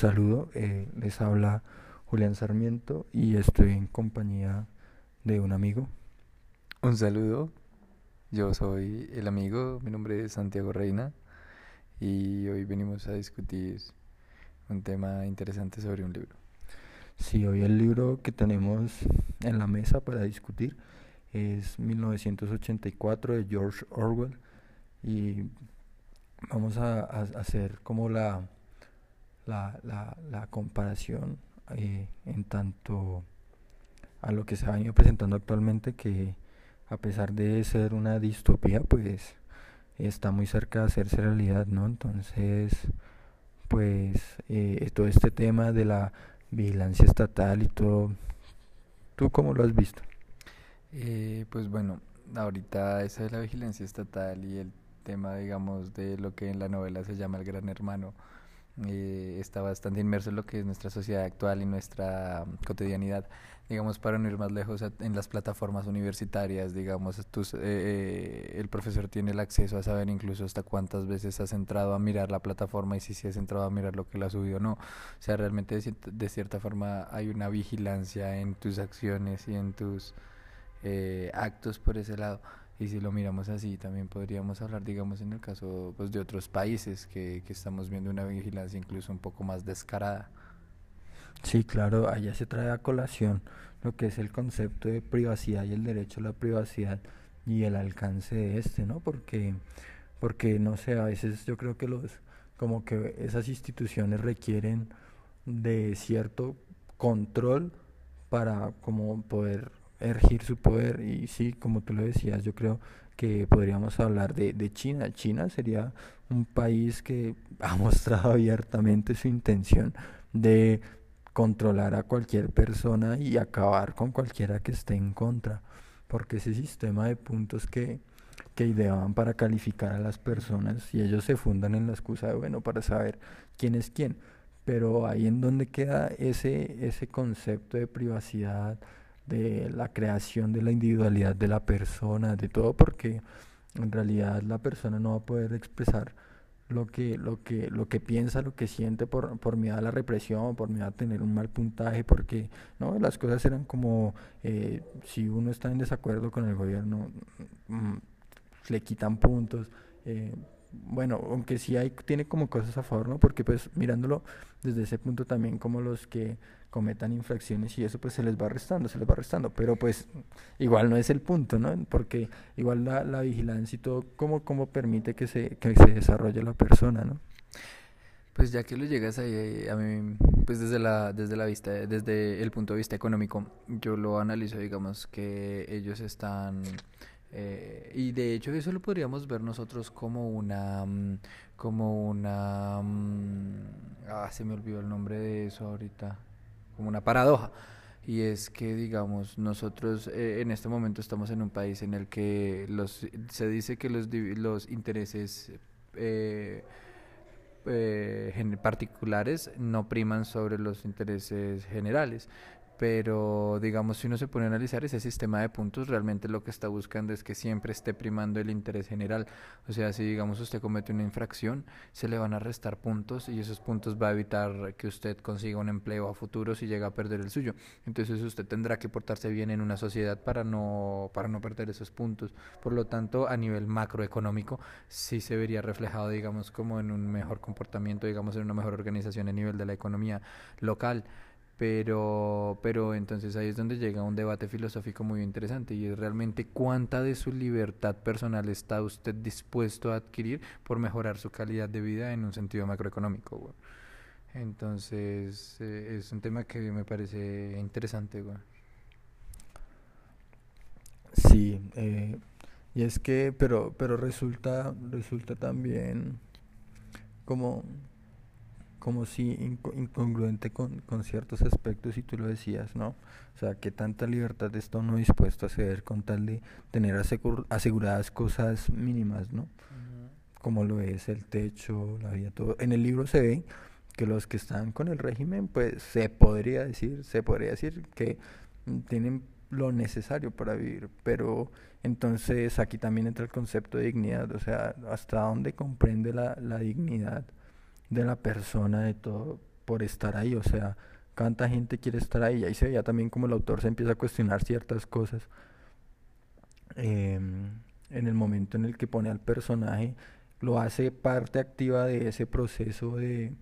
saludo, eh, les habla Julián Sarmiento y estoy en compañía de un amigo. Un saludo, yo soy el amigo, mi nombre es Santiago Reina y hoy venimos a discutir un tema interesante sobre un libro. Sí, hoy el libro que tenemos en la mesa para discutir es 1984 de George Orwell y vamos a, hacer como la, la, comparación eh, en tanto a lo que se ha venido presentando actualmente que a pesar de ser una distopía pues está muy cerca de hacerse realidad, ¿no? Entonces, pues eh, todo este tema de la vigilancia estatal y todo, ¿tú cómo lo has visto? Eh, pues bueno, ahorita esa es la vigilancia estatal y el tema, digamos, de lo que en la novela se llama el gran hermano, eh, está bastante inmerso en lo que es nuestra sociedad actual y nuestra cotidianidad. Digamos, para no ir más lejos, en las plataformas universitarias, digamos, tus, eh, eh, el profesor tiene el acceso a saber incluso hasta cuántas veces has entrado a mirar la plataforma y si, si has entrado a mirar lo que la ha subido o no. O sea, realmente de, de cierta forma hay una vigilancia en tus acciones y en tus eh, actos por ese lado. Y si lo miramos así, también podríamos hablar, digamos, en el caso pues, de otros países que, que estamos viendo una vigilancia incluso un poco más descarada. Sí, claro, allá se trae a colación lo que es el concepto de privacidad y el derecho a la privacidad y el alcance de este, ¿no? Porque, porque no sé, a veces yo creo que los, como que esas instituciones requieren de cierto control para como poder ergir su poder y sí, como tú lo decías, yo creo que podríamos hablar de, de China. China sería un país que ha mostrado abiertamente su intención de controlar a cualquier persona y acabar con cualquiera que esté en contra, porque ese sistema de puntos que, que ideaban para calificar a las personas y ellos se fundan en la excusa de, bueno, para saber quién es quién, pero ahí en donde queda ese, ese concepto de privacidad, de la creación de la individualidad de la persona, de todo, porque en realidad la persona no va a poder expresar lo que, lo que, lo que piensa, lo que siente por, por miedo a la represión, por miedo a tener un mal puntaje, porque no las cosas eran como eh, si uno está en desacuerdo con el gobierno, mm, le quitan puntos. Eh, bueno, aunque sí hay, tiene como cosas a favor, ¿no? Porque pues mirándolo desde ese punto también como los que cometan infracciones y eso pues se les va restando, se les va restando, pero pues igual no es el punto, ¿no? Porque igual la, la vigilancia y todo, ¿cómo, cómo permite que se, que se desarrolle la persona, ¿no? Pues ya que lo llegas ahí, a mí, pues desde la, desde la vista, desde el punto de vista económico, yo lo analizo, digamos, que ellos están eh, y de hecho eso lo podríamos ver nosotros como una, mm, como una, mm, ah, se me olvidó el nombre de eso ahorita, como una paradoja. Y es que, digamos, nosotros eh, en este momento estamos en un país en el que los, se dice que los, los intereses eh, particulares no priman sobre los intereses generales pero digamos si uno se pone a analizar ese sistema de puntos realmente lo que está buscando es que siempre esté primando el interés general. O sea si digamos usted comete una infracción se le van a restar puntos y esos puntos va a evitar que usted consiga un empleo a futuro si llega a perder el suyo. Entonces usted tendrá que portarse bien en una sociedad para no para no perder esos puntos. Por lo tanto a nivel macroeconómico sí se vería reflejado digamos como en un mejor comportamiento digamos en una mejor organización a nivel de la economía local pero, pero entonces ahí es donde llega un debate filosófico muy interesante y es realmente cuánta de su libertad personal está usted dispuesto a adquirir por mejorar su calidad de vida en un sentido macroeconómico. Entonces eh, es un tema que me parece interesante. Sí, eh, y es que, pero, pero resulta, resulta también como como si incongruente con, con, ciertos aspectos y tú lo decías, ¿no? O sea, que tanta libertad está uno dispuesto a ceder con tal de tener aseguradas cosas mínimas, ¿no? Como lo es el techo, la vida, todo. En el libro se ve que los que están con el régimen, pues se podría decir, se podría decir que tienen lo necesario para vivir, pero entonces aquí también entra el concepto de dignidad, o sea, hasta dónde comprende la, la dignidad de la persona, de todo, por estar ahí, o sea, cuánta gente quiere estar ahí. Y ahí se veía también como el autor se empieza a cuestionar ciertas cosas. Em, en el momento en el que pone al personaje, lo hace parte activa de ese proceso de,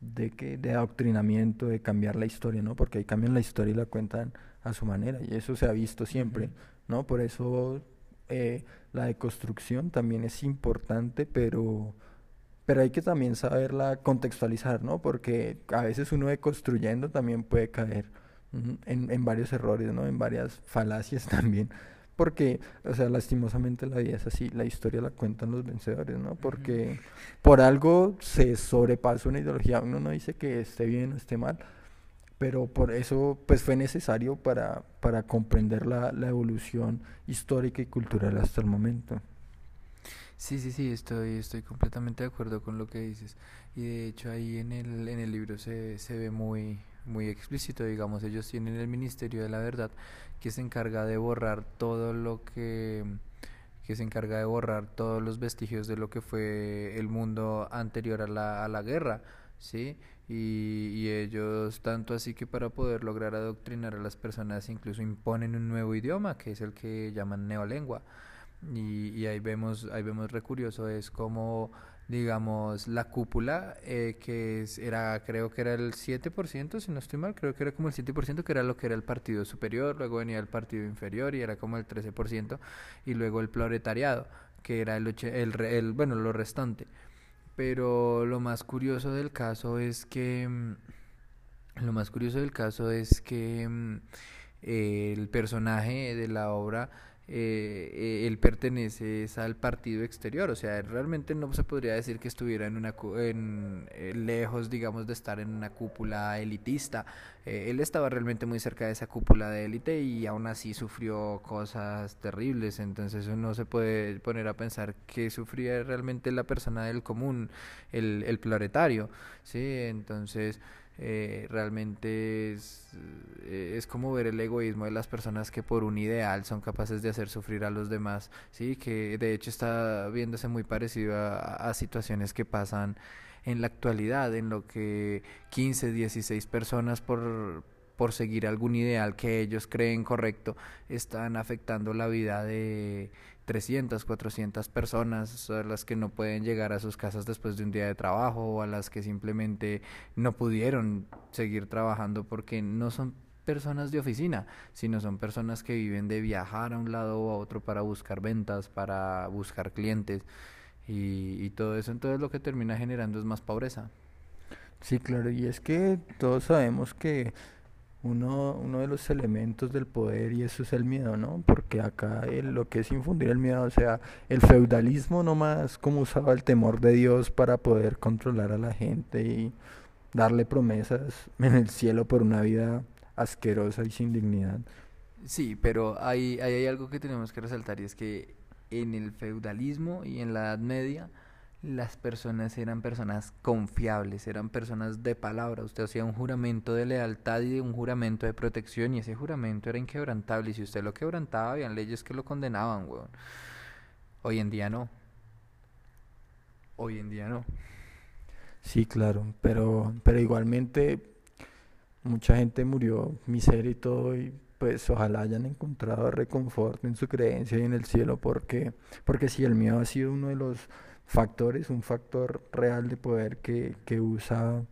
de, que, de adoctrinamiento, de cambiar la historia, ¿no? Porque ahí cambian la historia y la cuentan a su manera, y eso se ha visto siempre, ¿no? Por eso eh, la deconstrucción también es importante, pero, pero hay que también saberla contextualizar, ¿no? Porque a veces uno deconstruyendo también puede caer en, en varios errores, ¿no? En varias falacias también. Porque, o sea, lastimosamente la vida es así, la historia la cuentan los vencedores, ¿no? Porque por algo se sobrepasa una ideología, uno no dice que esté bien o esté mal, pero por eso pues fue necesario para, para comprender la, la evolución histórica y cultural hasta el momento. Sí, sí, sí, estoy, estoy completamente de acuerdo con lo que dices. Y de hecho ahí en el, en el libro se, se ve muy, muy explícito, digamos, ellos tienen el Ministerio de la Verdad que se encarga de borrar todo lo que que se encarga de borrar todos los vestigios de lo que fue el mundo anterior a la, a la guerra, ¿sí? Y, y, ellos, tanto así que para poder lograr adoctrinar a las personas, incluso imponen un nuevo idioma, que es el que llaman neolengua. Y, y ahí vemos, ahí vemos re curioso, es como digamos, la cúpula, eh, que era, creo que era el 7%, si no estoy mal, creo que era como el 7%, que era lo que era el partido superior, luego venía el partido inferior y era como el 13%, y luego el proletariado, que era el, el, el bueno, lo restante. Pero lo más curioso del caso es que, mm, lo más curioso del caso es que mm, el personaje de la obra eh, eh, él pertenece al partido exterior, o sea, realmente no se podría decir que estuviera en una en, eh, lejos, digamos, de estar en una cúpula elitista. Eh, él estaba realmente muy cerca de esa cúpula de élite y aún así sufrió cosas terribles, entonces uno se puede poner a pensar que sufría realmente la persona del común, el, el proletario, sí, entonces eh, realmente es, eh, es, como ver el egoísmo de las personas que por un ideal son capaces de hacer sufrir a los demás, sí, que de hecho está viéndose muy parecido a, situaciones que pasan en la actualidad, en lo que 15, 16 personas por, por seguir algún ideal que ellos creen correcto, están afectando la vida de 300, 400 personas, a las que no pueden llegar a sus casas después de un día de trabajo o a las que simplemente no pudieron seguir trabajando porque no son personas de oficina, sino son personas que viven de viajar a un lado o a otro para buscar ventas, para buscar clientes y, y todo eso. Entonces lo que termina generando es más pobreza. Sí, claro, y es que todos sabemos que uno, uno de los elementos del poder y eso es el miedo, ¿no? Porque acá lo que es infundir el miedo, o sea, el feudalismo nomás como usaba el temor de Dios para poder controlar a la gente y darle promesas en el cielo por una vida asquerosa y sin dignidad. Sí, pero hay, hay, hay algo que tenemos que resaltar y es que en el feudalismo y en la Edad Media las personas eran personas confiables, eran personas de palabra. Usted hacía un juramento de lealtad y un juramento de protección y ese juramento era inquebrantable. Y si usted lo quebrantaba, habían leyes que lo condenaban, weón. Hoy en día no. Hoy en día no. Sí, claro, pero, pero igualmente mucha gente murió miseria y todo y pues ojalá hayan encontrado reconforto en su creencia y en el cielo porque porque si el miedo ha sido uno de los factores, un factor real de poder que, que usa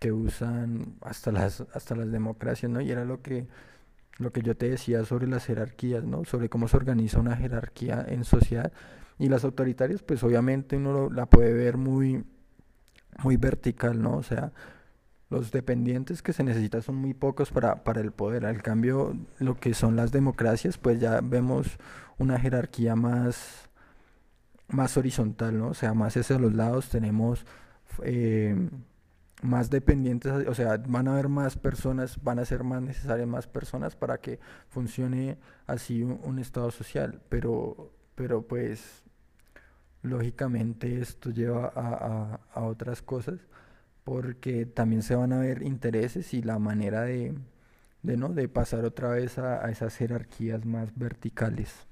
que usan hasta las hasta las democracias, ¿no? Y era lo que lo que yo te decía sobre las jerarquías, ¿no? Sobre cómo se organiza una jerarquía en sociedad y las autoritarias, pues obviamente uno la puede ver muy muy vertical, ¿no? O sea, los dependientes que se necesitan son muy pocos para, para el poder. Al cambio, lo que son las democracias, pues ya vemos una jerarquía más más horizontal, ¿no? O sea, más hacia los lados tenemos eh, más dependientes, o sea, van a haber más personas, van a ser más necesarias más personas para que funcione así un, estado social, pero, pero pues lógicamente esto lleva a, a, otras cosas porque también se van a ver intereses y la manera de, de, ¿no? de pasar otra vez a, a esas jerarquías más verticales.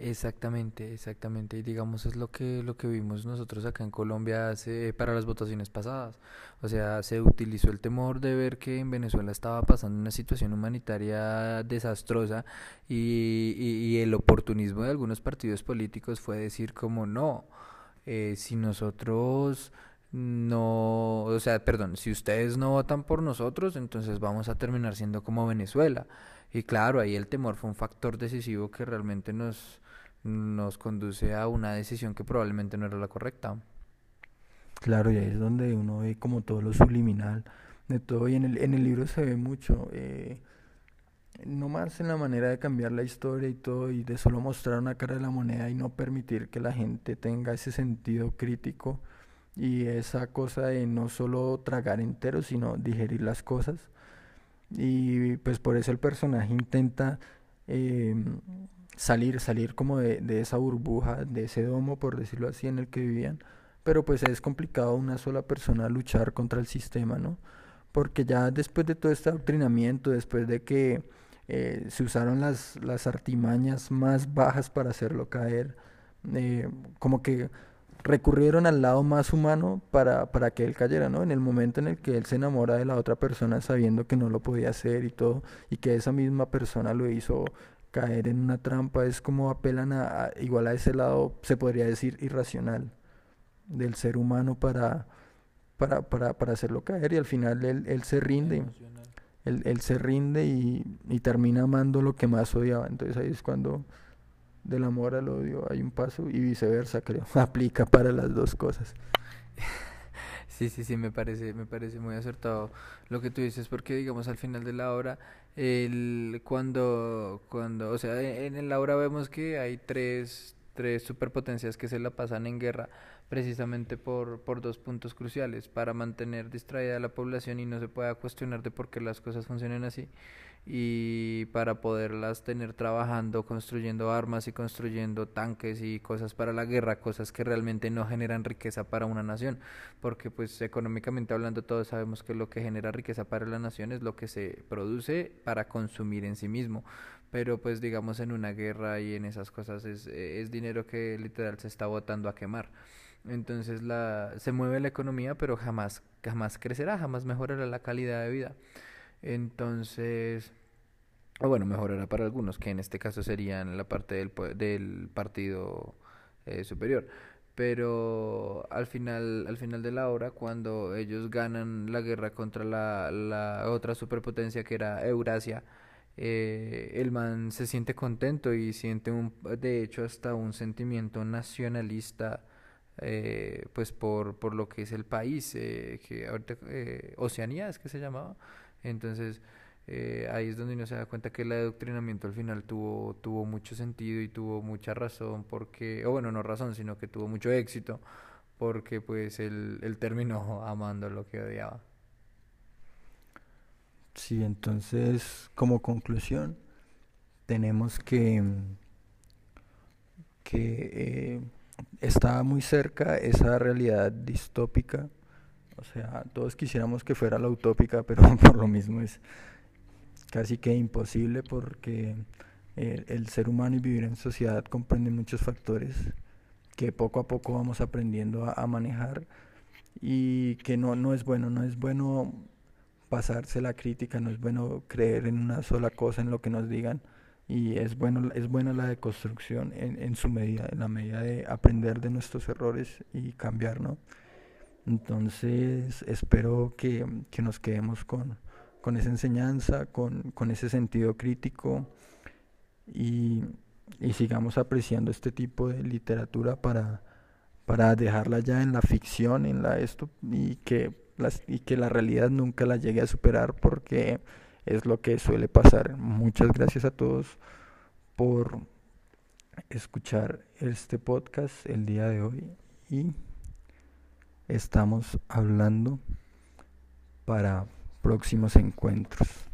Exactamente, exactamente. Y digamos es lo que lo que vimos nosotros acá en Colombia hace para las votaciones pasadas. O sea, se utilizó el temor de ver que en Venezuela estaba pasando una situación humanitaria desastrosa y, y, el oportunismo de algunos partidos políticos fue decir como no, eh, si nosotros no, o sea, perdón, si ustedes no votan por nosotros, entonces vamos a terminar siendo como Venezuela. Y claro, ahí el temor fue un factor decisivo que realmente nos nos conduce a una decisión que probablemente no era la correcta. Claro, y ahí es donde uno ve como todo lo subliminal de todo, y en el, en el libro se ve mucho, eh, no más en la manera de cambiar la historia y todo, y de solo mostrar una cara de la moneda y no permitir que la gente tenga ese sentido crítico y esa cosa de no solo tragar entero, sino digerir las cosas. Y pues por eso el personaje intenta eh, salir, salir como de, de, esa burbuja, de ese domo, por decirlo así, en el que vivían. Pero pues es complicado una sola persona luchar contra el sistema, ¿no? Porque ya después de todo este adoctrinamiento, después de que eh, se usaron las, las artimañas más bajas para hacerlo caer, eh, como que recurrieron al lado más humano para, para que él cayera, ¿no? En el momento en el que él se enamora de la otra persona sabiendo que no lo podía hacer y todo, y que esa misma persona lo hizo caer en una trampa es como apelan a, igual a ese lado se podría decir irracional del ser humano para para, para, para hacerlo caer y al final él, él se rinde. Él, él, se rinde y, y, termina amando lo que más odiaba. Entonces ahí es cuando del amor al odio hay un paso y viceversa creo. Aplica para las dos cosas Sí, sí, sí, me parece, me parece muy acertado lo que tú dices, porque digamos al final de la obra, el, cuando, cuando, o sea, en la obra vemos que hay tres, tres superpotencias que se la pasan en guerra precisamente por, por dos puntos cruciales, para mantener distraída a la población y no se pueda cuestionar de por qué las cosas funcionan así y para poderlas tener trabajando, construyendo armas y construyendo tanques y cosas para la guerra, cosas que realmente no generan riqueza para una nación, porque pues económicamente hablando todos sabemos que lo que genera riqueza para la nación es lo que se produce para consumir en sí mismo, pero pues digamos en una guerra y en esas cosas es, es dinero que literal se está botando a quemar. Entonces la, se mueve la economía, pero jamás, jamás crecerá, jamás mejorará la calidad de vida. Entonces, o bueno, mejorará para algunos, que en este caso serían la parte del, del partido eh, superior. Pero al final, al final de la obra, cuando ellos ganan la guerra contra la, la otra superpotencia que era Eurasia, eh, el man se siente contento y siente un, de hecho hasta un sentimiento nacionalista eh, pues por, por lo que es el país que ahorita Oceanía es que se llamaba entonces, eh, ahí es donde uno se da cuenta que el adoctrinamiento al final tuvo, tuvo mucho sentido y tuvo mucha razón, porque, o bueno, no razón, sino que tuvo mucho éxito, porque pues él, él terminó amando lo que odiaba. Sí, entonces, como conclusión, tenemos que, que eh, está muy cerca esa realidad distópica o sea, todos quisiéramos que fuera la utópica, pero por lo mismo es casi que imposible porque el, ser humano y vivir en sociedad comprende muchos factores que poco a poco vamos aprendiendo a, manejar y que no, no es bueno, no es bueno pasarse la crítica, no es bueno creer en una sola cosa, en lo que nos digan y es bueno es buena la deconstrucción en, en su medida, en la medida de aprender de nuestros errores y cambiar, ¿no? Entonces espero que, nos quedemos con, esa enseñanza, con, ese sentido crítico y, sigamos apreciando este tipo de literatura para, para dejarla ya en la ficción, en la esto, y que, las, y que la realidad nunca la llegue a superar porque es lo que suele pasar. Muchas gracias a todos por escuchar este podcast el día de hoy y estamos hablando para próximos encuentros.